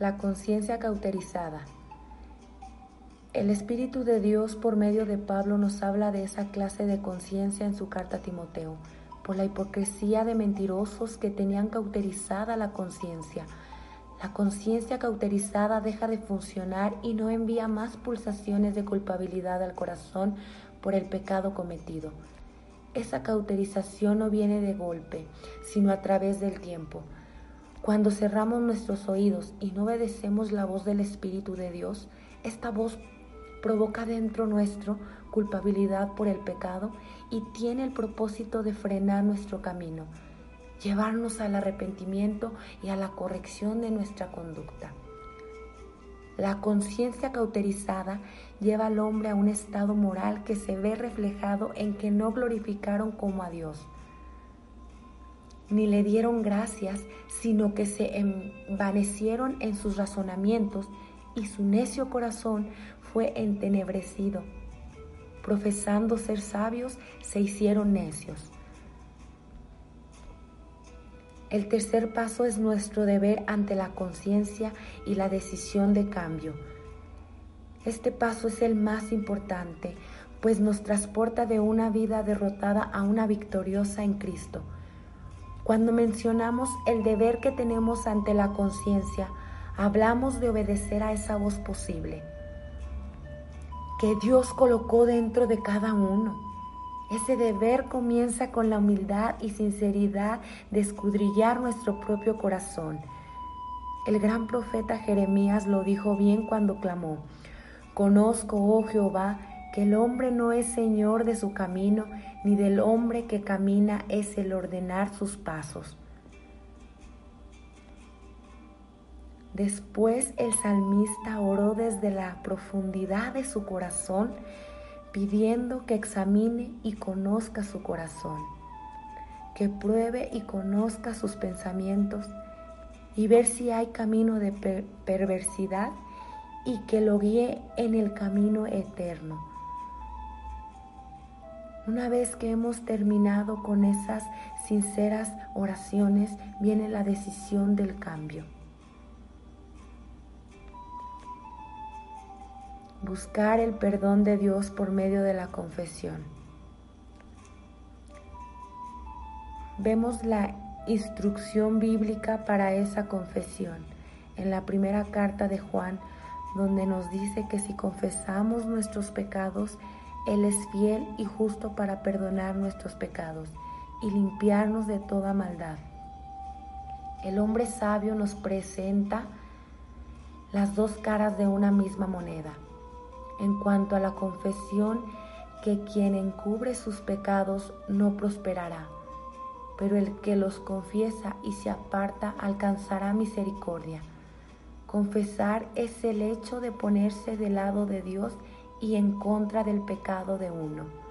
La conciencia cauterizada. El Espíritu de Dios por medio de Pablo nos habla de esa clase de conciencia en su carta a Timoteo, por la hipocresía de mentirosos que tenían cauterizada la conciencia. La conciencia cauterizada deja de funcionar y no envía más pulsaciones de culpabilidad al corazón por el pecado cometido. Esa cauterización no viene de golpe, sino a través del tiempo. Cuando cerramos nuestros oídos y no obedecemos la voz del Espíritu de Dios, esta voz provoca dentro nuestro culpabilidad por el pecado y tiene el propósito de frenar nuestro camino, llevarnos al arrepentimiento y a la corrección de nuestra conducta. La conciencia cauterizada lleva al hombre a un estado moral que se ve reflejado en que no glorificaron como a Dios ni le dieron gracias, sino que se envanecieron en sus razonamientos y su necio corazón fue entenebrecido. Profesando ser sabios, se hicieron necios. El tercer paso es nuestro deber ante la conciencia y la decisión de cambio. Este paso es el más importante, pues nos transporta de una vida derrotada a una victoriosa en Cristo. Cuando mencionamos el deber que tenemos ante la conciencia, hablamos de obedecer a esa voz posible que Dios colocó dentro de cada uno. Ese deber comienza con la humildad y sinceridad de escudrillar nuestro propio corazón. El gran profeta Jeremías lo dijo bien cuando clamó, Conozco, oh Jehová, que el hombre no es señor de su camino, ni del hombre que camina es el ordenar sus pasos. Después el salmista oró desde la profundidad de su corazón, pidiendo que examine y conozca su corazón, que pruebe y conozca sus pensamientos y ver si hay camino de perversidad y que lo guíe en el camino eterno. Una vez que hemos terminado con esas sinceras oraciones, viene la decisión del cambio. Buscar el perdón de Dios por medio de la confesión. Vemos la instrucción bíblica para esa confesión en la primera carta de Juan, donde nos dice que si confesamos nuestros pecados, él es fiel y justo para perdonar nuestros pecados y limpiarnos de toda maldad. El hombre sabio nos presenta las dos caras de una misma moneda. En cuanto a la confesión, que quien encubre sus pecados no prosperará, pero el que los confiesa y se aparta alcanzará misericordia. Confesar es el hecho de ponerse del lado de Dios y en contra del pecado de uno.